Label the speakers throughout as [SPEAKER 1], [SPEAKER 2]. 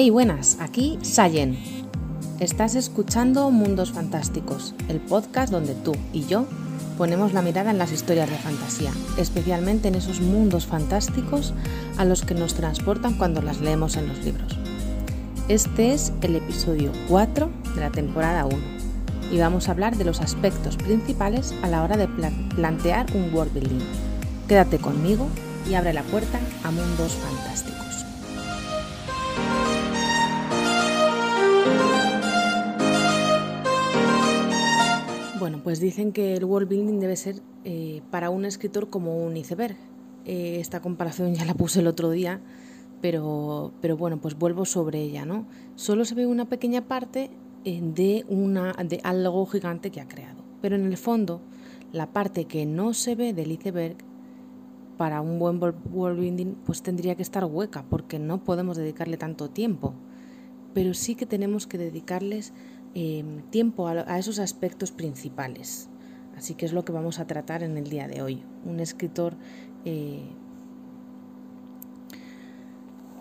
[SPEAKER 1] Hey, buenas, aquí Sayen. Estás escuchando Mundos Fantásticos, el podcast donde tú y yo ponemos la mirada en las historias de fantasía, especialmente en esos mundos fantásticos a los que nos transportan cuando las leemos en los libros. Este es el episodio 4 de la temporada 1 y vamos a hablar de los aspectos principales a la hora de plantear un world building. Quédate conmigo y abre la puerta a mundos fantásticos. Pues dicen que el world building debe ser eh, para un escritor como un iceberg. Eh, esta comparación ya la puse el otro día, pero, pero bueno, pues vuelvo sobre ella, ¿no? Solo se ve una pequeña parte eh, de, una, de algo gigante que ha creado. Pero en el fondo, la parte que no se ve del iceberg, para un buen world building, pues tendría que estar hueca, porque no podemos dedicarle tanto tiempo. Pero sí que tenemos que dedicarles Em, tiempo a, esos aspectos principales. Así que es lo que vamos a tratar en el día de hoy. Un escritor... Eh,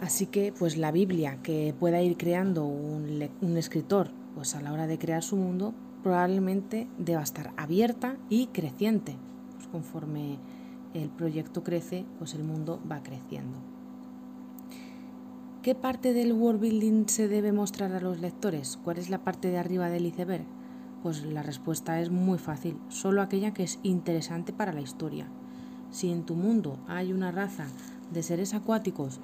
[SPEAKER 1] así que pues la Biblia que pueda ir creando un, un escritor pues a la hora de crear su mundo probablemente deba estar abierta y creciente. Pues conforme el proyecto crece, pues el mundo va creciendo. ¿Qué parte del world building se debe mostrar a los lectores? ¿Cuál es la parte de arriba del iceberg? Pues la respuesta es muy fácil, solo aquella que es interesante para la historia. Si en tu mundo hay una raza de seres acuáticos,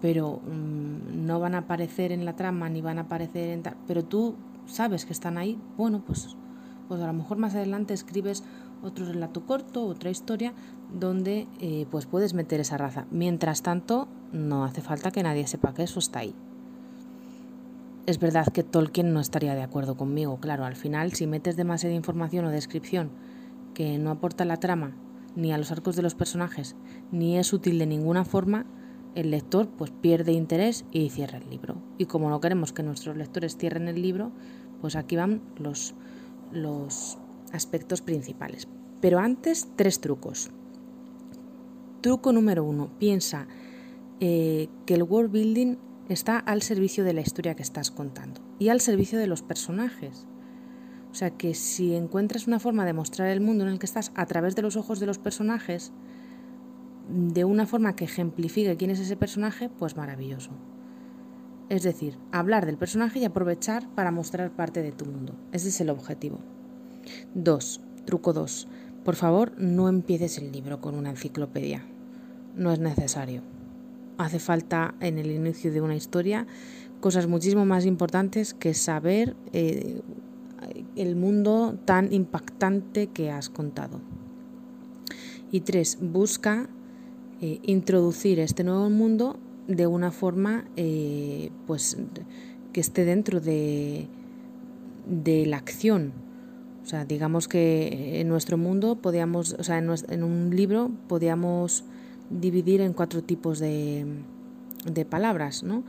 [SPEAKER 1] pero mm, no van a aparecer en la trama ni van a aparecer en... pero tú sabes que están ahí, bueno, pues, pues a lo mejor más adelante escribes otro relato corto, otra historia, donde eh, pues puedes meter esa raza. Mientras tanto, no hace falta que nadie sepa que eso está ahí. Es verdad que Tolkien no estaría de acuerdo conmigo, claro, al final si metes demasiada información o descripción que no aporta la trama, ni a los arcos de los personajes, ni es útil de ninguna forma, el lector pues pierde interés y cierra el libro. Y como no queremos que nuestros lectores cierren el libro, pues aquí van los, los aspectos principales. Pero antes, tres trucos. Truco número uno, piensa eh, que el world building está al servicio de la historia que estás contando y al servicio de los personajes. O sea que si encuentras una forma de mostrar el mundo en el que estás a través de los ojos de los personajes, de una forma que ejemplifique quién es ese personaje, pues maravilloso. Es decir, hablar del personaje y aprovechar para mostrar parte de tu mundo. Ese es el objetivo. 2. Truco 2. Por favor, no empieces el libro con una enciclopedia. No es necesario hace falta en el inicio de una historia cosas muchísimo más importantes que saber eh, el mundo tan impactante que has contado. Y tres, busca eh, introducir este nuevo mundo de una forma pues que esté dentro de, de la acción. O sea, digamos que en nuestro mundo podíamos, o sea, en, en un libro podíamos dividir en cuatro tipos de, de palabras, ¿no?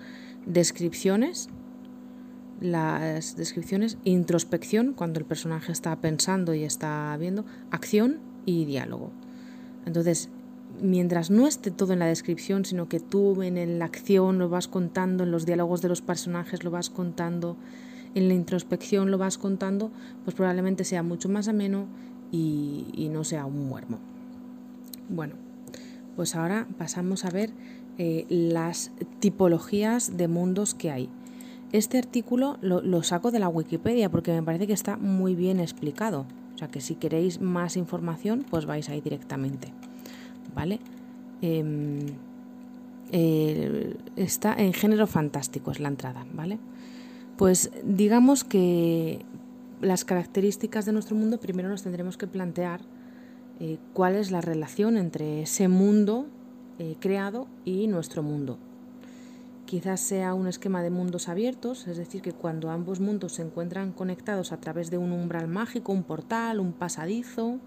[SPEAKER 1] Descripciones, las descripciones, introspección, cuando el personaje está pensando y está viendo, acción y diálogo. Entonces, mientras no esté todo en la descripción, sino que tú en la acción lo vas contando, en los diálogos de los personajes lo vas contando, en la introspección lo vas contando, pues probablemente sea mucho más ameno y, y no sea un muermo. Bueno, pues ahora pasamos a ver eh, las tipologías de mundos que hay. Este artículo lo, saco de la Wikipedia porque me parece que está muy bien explicado. O sea que si queréis más información, pues vais ahí directamente. ¿Vale? Em, eh, está en género fantástico, es la entrada, ¿vale? Pues digamos que las características de nuestro mundo primero nos tendremos que plantear eh, cuál es la relación entre ese mundo eh, creado y nuestro mundo. Quizás sea un esquema de mundos abiertos, es decir, que cuando ambos mundos se encuentran conectados a través de un umbral mágico, un portal, un pasadizo,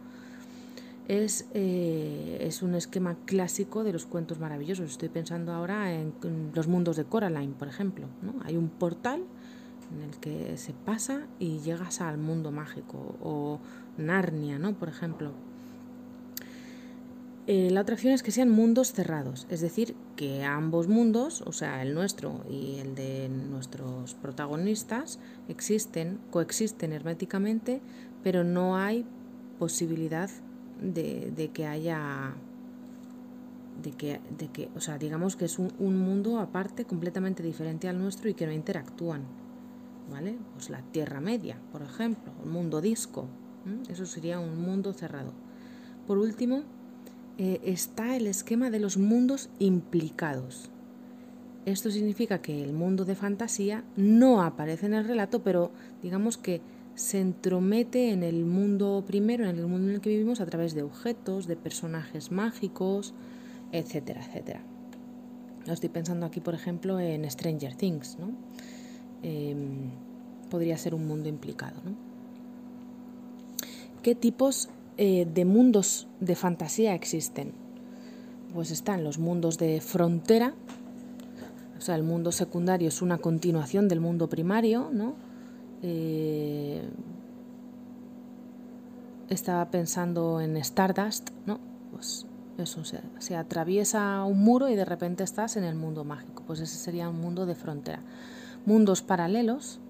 [SPEAKER 1] es, eh, es, un esquema clásico de los cuentos maravillosos. Estoy pensando ahora en, los mundos de Coraline, por ejemplo. ¿no? Hay un portal en el que se pasa y llegas al mundo mágico, o Narnia, ¿no? por ejemplo. Eh, la otra opción es que sean mundos cerrados, es decir, que ambos mundos, o sea, el nuestro y el de nuestros protagonistas, existen, coexisten herméticamente, pero no hay posibilidad de, que haya de que, de que, o sea, digamos que es un, mundo aparte completamente diferente al nuestro y que no interactúan, ¿vale? Pues la Tierra Media, por ejemplo, el mundo disco, eso sería un mundo cerrado. Por último, eh, está el esquema de los mundos implicados. Esto significa que el mundo de fantasía no aparece en el relato, pero digamos que se entromete en el mundo primero, en el mundo en el que vivimos, a través de objetos, de personajes mágicos, etcétera, etcétera. Estoy pensando aquí, por ejemplo, en Stranger Things, ¿no? Em, podría ser un mundo implicado, ¿no? ¿Qué tipos eh, de mundos de fantasía existen? Pues están los mundos de frontera, o sea, el mundo secundario es una continuación del mundo primario, ¿no? Eh, estaba pensando en Stardust, ¿no? Pues eso, se, atraviesa un muro y de repente estás en el mundo mágico. Pues ese sería un mundo de frontera. Mundos paralelos.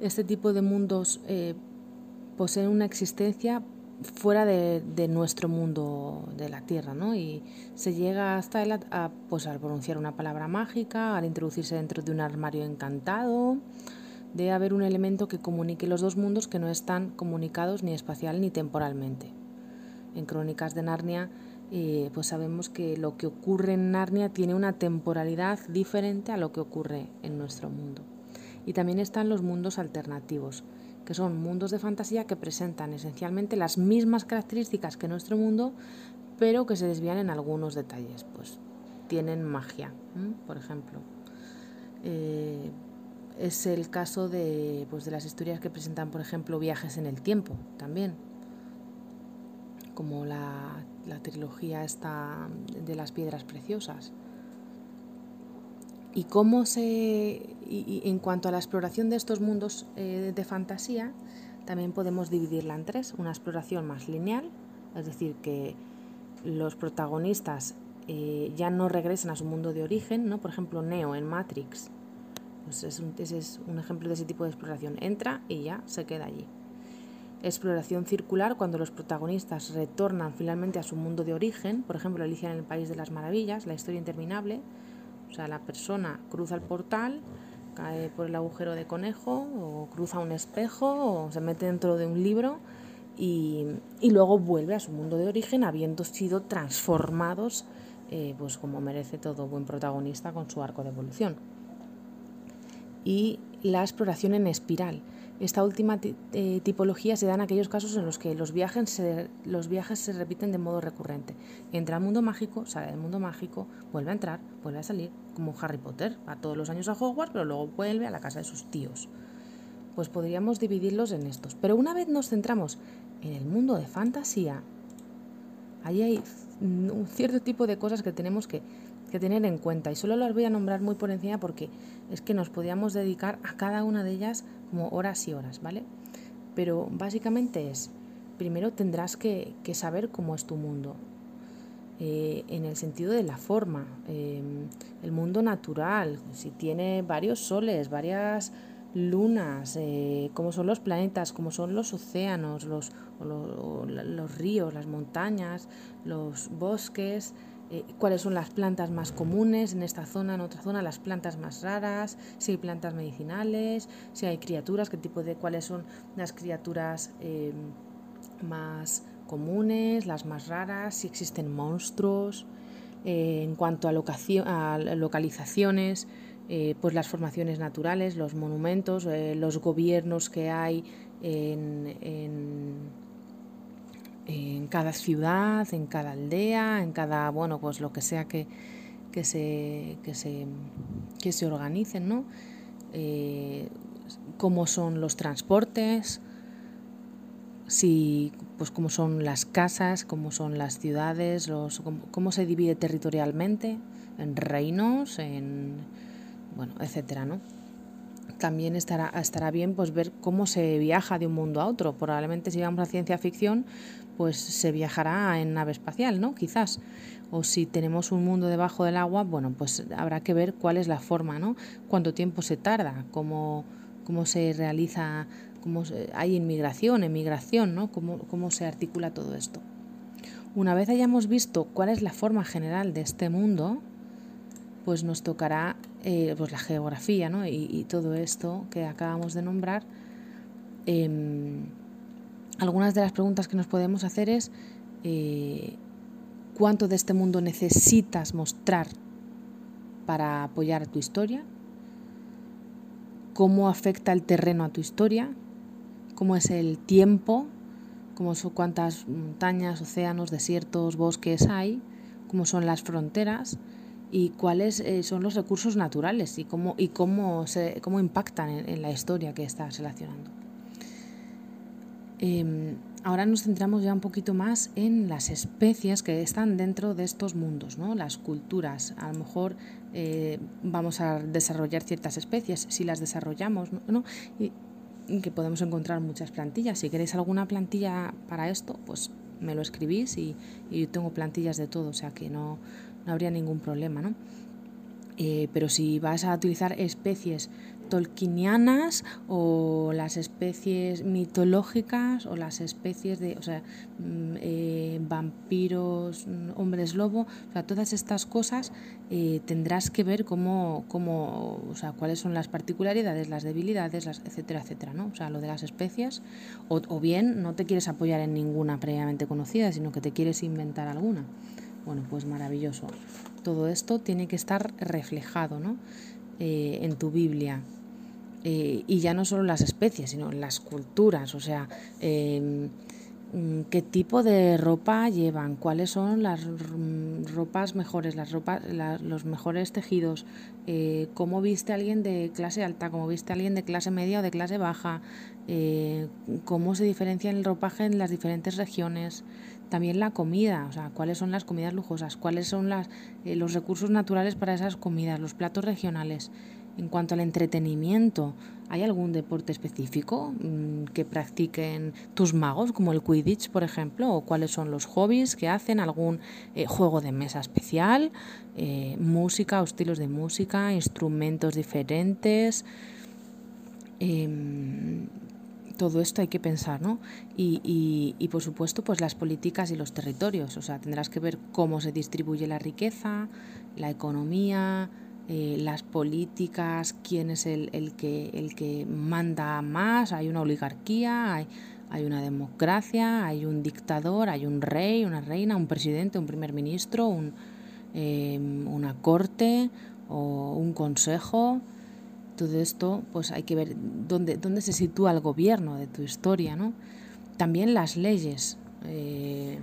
[SPEAKER 1] Este tipo de mundos eh, poseen una existencia fuera de, nuestro mundo de la Tierra, ¿no? Y se llega hasta él a, pues, al pronunciar una palabra mágica, al introducirse dentro de un armario encantado, debe haber un elemento que comunique los dos mundos que no están comunicados ni espacial ni temporalmente. En Crónicas de Narnia eh, pues sabemos que lo que ocurre en Narnia tiene una temporalidad diferente a lo que ocurre en nuestro mundo. Y también están los mundos alternativos, que son mundos de fantasía que presentan esencialmente las mismas características que nuestro mundo, pero que se desvían en algunos detalles. Pues tienen magia, por ejemplo. Eh, es el caso de, pues, de las historias que presentan, por ejemplo, viajes en el tiempo también, como la, trilogía esta de las piedras preciosas. Y cómo se. Y, en cuanto a la exploración de estos mundos eh, de fantasía, también podemos dividirla en tres. Una exploración más lineal, es decir, que los protagonistas eh, ya no regresan a su mundo de origen, ¿no? Por ejemplo, Neo en Matrix pues es un, ese es un ejemplo de ese tipo de exploración. Entra y ya se queda allí. Exploración circular cuando los protagonistas retornan finalmente a su mundo de origen, por ejemplo, Alicia en el País de las Maravillas, la historia interminable. O sea, la persona cruza el portal, cae por el agujero de conejo, o cruza un espejo, o se mete dentro de un libro y, y luego vuelve a su mundo de origen habiendo sido transformados, eh, pues como merece todo buen protagonista con su arco de evolución y la exploración en espiral. Esta última eh, tipología se da en aquellos casos en los que los viajes, se, los viajes se repiten de modo recurrente. Entra al mundo mágico, sale del mundo mágico, vuelve a entrar, vuelve a salir, como Harry Potter, va todos los años a Hogwarts, pero luego vuelve a la casa de sus tíos. Pues podríamos dividirlos en estos. Pero una vez nos centramos en el mundo de fantasía, ahí hay un cierto tipo de cosas que tenemos que que tener en cuenta y solo las voy a nombrar muy por encima porque es que nos podíamos dedicar a cada una de ellas como horas y horas, ¿vale? Pero básicamente es, primero tendrás que, saber cómo es tu mundo, eh, en el sentido de la forma, em, el mundo natural, si tiene varios soles, varias lunas, eh, cómo son los planetas, cómo son los océanos, los, los ríos, las montañas, los bosques, eh, cuáles son las plantas más comunes en esta zona, en otra zona, las plantas más raras, si hay plantas medicinales, si hay criaturas, qué tipo de, cuáles son las criaturas eh, más comunes, las más raras, si existen monstruos. Eh, en cuanto a, locación, a localizaciones, pues las formaciones naturales, los monumentos, los gobiernos que hay en en cada ciudad, en cada aldea, en cada, bueno, pues lo que sea que, que, se, que, se, que se organicen, ¿no? Eh, cómo son los transportes, si, pues cómo son las casas, cómo son las ciudades, los, cómo, se divide territorialmente, en reinos, en, bueno, etcétera, ¿no? También estará, estará bien pues ver cómo se viaja de un mundo a otro. Probablemente si vamos a ciencia ficción, pues se viajará en nave espacial, ¿no? Quizás. O si tenemos un mundo debajo del agua, bueno, pues habrá que ver cuál es la forma, ¿no? Cuánto tiempo se tarda, cómo, cómo se realiza, cómo hay inmigración, emigración, ¿no? Cómo, cómo se articula todo esto. Una vez hayamos visto cuál es la forma general de este mundo, pues nos tocará eh, pues la geografía ¿no? y, todo esto que acabamos de nombrar. Em, algunas de las preguntas que nos podemos hacer es eh, cuánto de este mundo necesitas mostrar para apoyar tu historia, cómo afecta el terreno a tu historia, cómo es el tiempo, cómo son, cuántas montañas, océanos, desiertos, bosques hay, cómo son las fronteras, y cuáles eh, son los recursos naturales y cómo, y cómo, se, cómo impactan en, la historia que estás relacionando. Em, ahora nos centramos ya un poquito más en las especies que están dentro de estos mundos, ¿no? las culturas. A lo mejor eh, vamos a desarrollar ciertas especies, si las desarrollamos, ¿no? Y, que podemos encontrar muchas plantillas. Si queréis alguna plantilla para esto, pues me lo escribís y, y yo tengo plantillas de todo, o sea que no, no habría ningún problema, ¿no? Eh, pero si vas a utilizar especies tolkienianas o las especies mitológicas o las especies de, o sea, mm, eh, vampiros, mm, hombres lobo, o sea, todas estas cosas eh, tendrás que ver cómo, cómo, o sea, cuáles son las particularidades, las debilidades, las, etcétera, etcétera, ¿no? O sea, lo de las especies, o, o bien no te quieres apoyar en ninguna previamente conocida, sino que te quieres inventar alguna. Bueno, pues maravilloso. Todo esto tiene que estar reflejado ¿no? Eh, en tu Biblia. Eh, y ya no solo las especies, sino las culturas. O sea, em, qué tipo de ropa llevan, cuáles son las ropas mejores, las ropas, los mejores tejidos, eh, cómo viste a alguien de clase alta, cómo viste a alguien de clase media o de clase baja, cómo se diferencia el ropaje en las diferentes regiones. También la comida, o sea, cuáles son las comidas lujosas, cuáles son las, eh, los recursos naturales para esas comidas, los platos regionales. En cuanto al entretenimiento, ¿hay algún deporte específico mm, que practiquen tus magos, como el Quidditch, por ejemplo? ¿O cuáles son los hobbies que hacen? ¿Algún eh, juego de mesa especial? Eh, ¿Música o estilos de música? ¿Instrumentos diferentes? Em, todo esto hay que pensar, ¿no? Y, y, por supuesto, pues las políticas y los territorios. O sea, tendrás que ver cómo se distribuye la riqueza, la economía, eh, las políticas, quién es el, el, que, el que manda más. Hay una oligarquía, hay, hay una democracia, hay un dictador, hay un rey, una reina, un presidente, un primer ministro, eh, una corte o un consejo todo esto, pues hay que ver dónde, dónde se sitúa el gobierno de tu historia, ¿no? También las leyes, eh,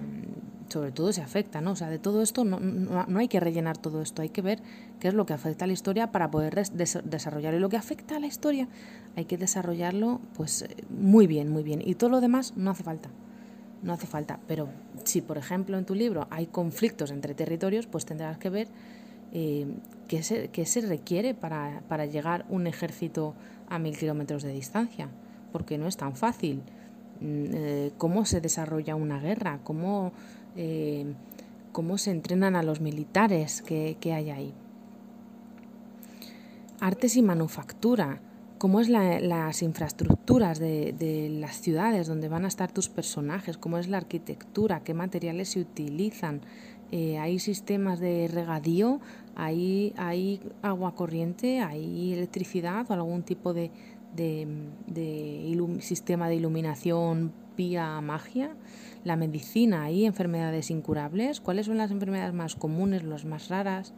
[SPEAKER 1] sobre todo se afectan, ¿no? O sea, de todo esto no, no, hay que rellenar todo esto, hay que ver qué es lo que afecta a la historia para poder desarrollarlo. Y lo que afecta a la historia hay que desarrollarlo, pues, muy bien, muy bien. Y todo lo demás no hace falta no hace falta. Pero si, por ejemplo, en tu libro hay conflictos entre territorios, pues tendrás que ver eh, ¿qué, se, se, requiere para, para, llegar un ejército a mil kilómetros de distancia? Porque no es tan fácil. Mm, eh, ¿Cómo se desarrolla una guerra? ¿Cómo, eh, cómo se entrenan a los militares que, que hay ahí? Artes y manufactura. ¿Cómo es la, las infraestructuras de, de, las ciudades donde van a estar tus personajes? ¿Cómo es la arquitectura? ¿Qué materiales se utilizan? Eh, hay sistemas de regadío, hay, hay agua corriente, hay electricidad o algún tipo de, sistema de iluminación vía magia. La medicina, hay enfermedades incurables. ¿Cuáles son las enfermedades más comunes, las más raras?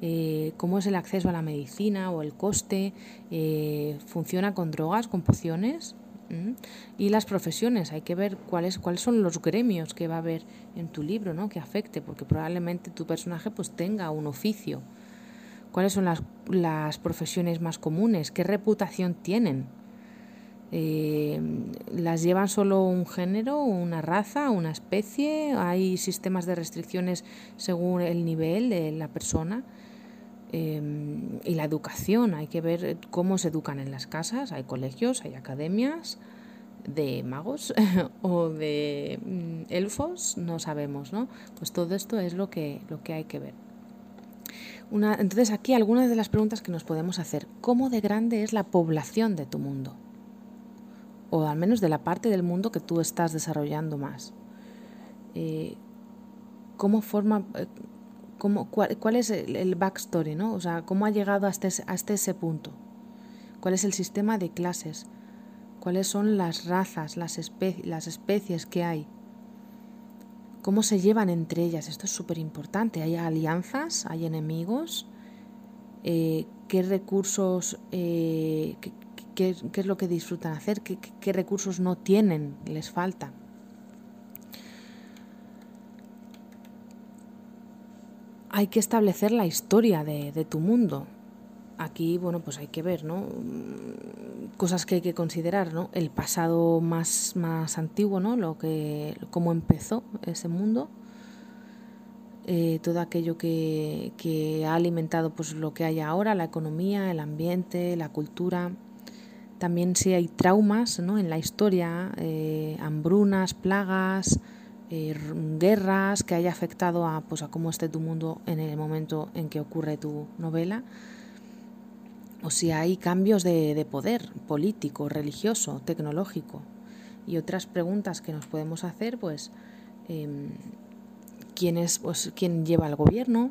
[SPEAKER 1] Eh, cómo es el acceso a la medicina o el coste, eh, funciona con drogas, con pociones, y las profesiones, hay que ver cuáles, cuáles son los gremios que va a haber en tu libro, ¿no? que afecte, porque probablemente tu personaje pues tenga un oficio. ¿Cuáles son las, las profesiones más comunes? ¿Qué reputación tienen? Eh, ¿Las llevan solo un género, una raza, una especie? ¿Hay sistemas de restricciones según el nivel de la persona? Em, y la educación, hay que ver cómo se educan en las casas, hay colegios, hay academias de magos o de mm, elfos, no sabemos, ¿no? Pues todo esto es lo que, lo que hay que ver. Una, entonces aquí algunas de las preguntas que nos podemos hacer. ¿Cómo de grande es la población de tu mundo? O al menos de la parte del mundo que tú estás desarrollando más. Eh, ¿Cómo forma, eh, cuál, es el, backstory, ¿no? O sea, cómo ha llegado hasta hasta ese punto. ¿Cuál es el sistema de clases? ¿Cuáles son las razas, las, las especies que hay? ¿Cómo se llevan entre ellas? Esto es súper importante. ¿Hay alianzas? ¿Hay enemigos? Eh, ¿Qué recursos, qué, es lo que disfrutan hacer? ¿Qué recursos no tienen? ¿Les falta? hay que establecer la historia de, tu mundo. Aquí, bueno, pues hay que ver, ¿no? Cosas que hay que considerar, ¿no? El pasado más, más antiguo, ¿no? Lo que, cómo empezó ese mundo. Eh, todo aquello que, ha alimentado pues lo que hay ahora, la economía, el ambiente, la cultura. También si hay traumas ¿no? en la historia, eh, hambrunas, plagas, eh, guerras que haya afectado a, pues, a cómo esté tu mundo en el momento en que ocurre tu novela, o si hay cambios de, poder político, religioso, tecnológico. Y otras preguntas que nos podemos hacer, pues, em, ¿quién, es, pues, ¿quién lleva el gobierno?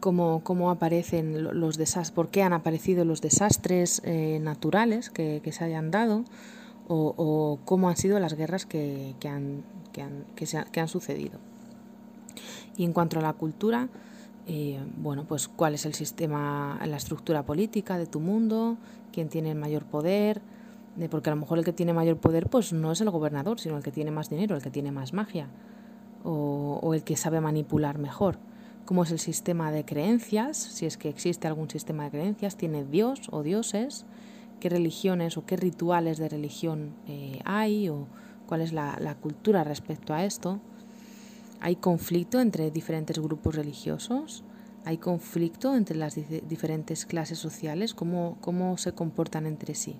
[SPEAKER 1] Cómo, cómo, aparecen los desastres, por qué han aparecido los desastres eh, naturales que, que, se hayan dado o, cómo han sido las guerras que, que, han, que, han, se que han sucedido. Y en cuanto a la cultura, eh, bueno, pues cuál es el sistema, la estructura política de tu mundo, quién tiene el mayor poder, porque a lo mejor el que tiene mayor poder pues no es el gobernador, sino el que tiene más dinero, el que tiene más magia o el que sabe manipular mejor cómo es el sistema de creencias, si es que existe algún sistema de creencias, tiene Dios o dioses, qué religiones o qué rituales de religión eh, hay o cuál es la, cultura respecto a esto. Hay conflicto entre diferentes grupos religiosos, hay conflicto entre las diferentes clases sociales, cómo, cómo se comportan entre sí.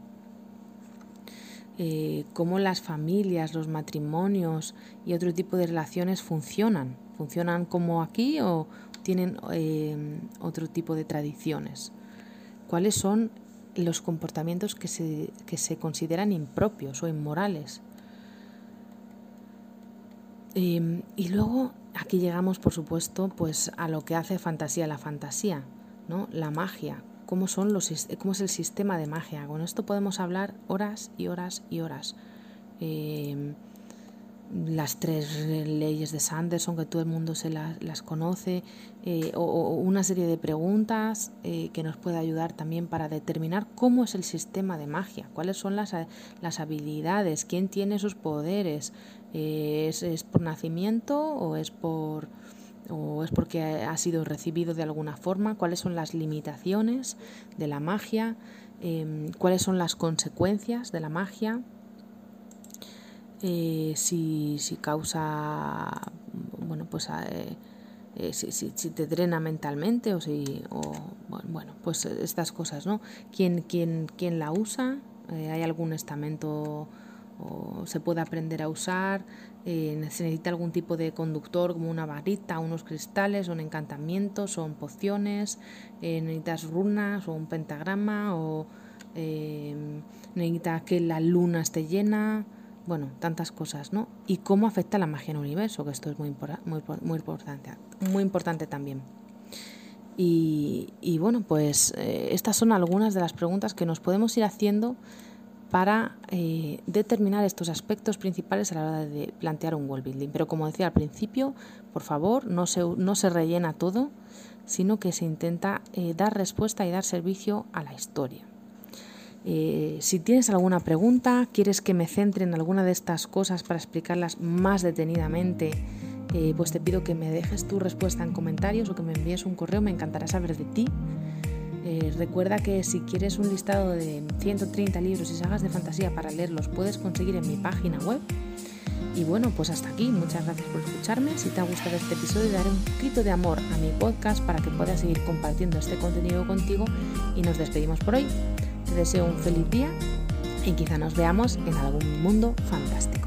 [SPEAKER 1] Eh, cómo las familias, los matrimonios y otro tipo de relaciones funcionan. ¿Funcionan como aquí o tienen eh, otro tipo de tradiciones? ¿Cuáles son los comportamientos que se, que se consideran impropios o inmorales? Eh, y luego aquí llegamos, por supuesto, pues a lo que hace fantasía la fantasía, ¿no? La magia, cómo, son los, cómo es el sistema de magia. Con esto podemos hablar horas y horas y horas. Eh, las tres leyes de Sanderson, que todo el mundo se las, conoce, eh, o, una serie de preguntas eh, que nos puede ayudar también para determinar cómo es el sistema de magia, cuáles son las, las habilidades, quién tiene esos poderes, ¿es, ¿es, por nacimiento o es por o es porque ha sido recibido de alguna forma, cuáles son las limitaciones de la magia, em, cuáles son las consecuencias de la magia, eh, si, si, causa, bueno, pues eh, eh, si, si, te drena mentalmente o si, o, bueno, pues estas cosas, ¿no? ¿Quién, quién, quién la usa? ¿Hay algún estamento o se puede aprender a usar? Eh, se necesita algún tipo de conductor como una varita, unos cristales, un encantamiento, son pociones, eh, necesitas runas o un pentagrama o eh, necesitas que la luna esté llena, bueno, tantas cosas, ¿no? Y cómo afecta la magia en el universo, que esto es muy, muy, muy importante, muy importante también. Y, y bueno, pues estas son algunas de las preguntas que nos podemos ir haciendo para eh, determinar estos aspectos principales a la hora de plantear un wall building. Pero como decía al principio, por favor, no se, no se rellena todo, sino que se intenta eh, dar respuesta y dar servicio a la historia. Eh, si tienes alguna pregunta, quieres que me centre en alguna de estas cosas para explicarlas más detenidamente, eh, pues te pido que me dejes tu respuesta en comentarios o que me envíes un correo, me encantará saber de ti. Eh, recuerda que si quieres un listado de 130 libros y sagas de fantasía para leerlos, puedes conseguir en mi página web. Y bueno, pues hasta aquí. Muchas gracias por escucharme. Si te ha gustado este episodio, daré un poquito de amor a mi podcast para que pueda seguir compartiendo este contenido contigo. Y nos despedimos por hoy. Te deseo un feliz día y quizá nos veamos en algún mundo fantástico.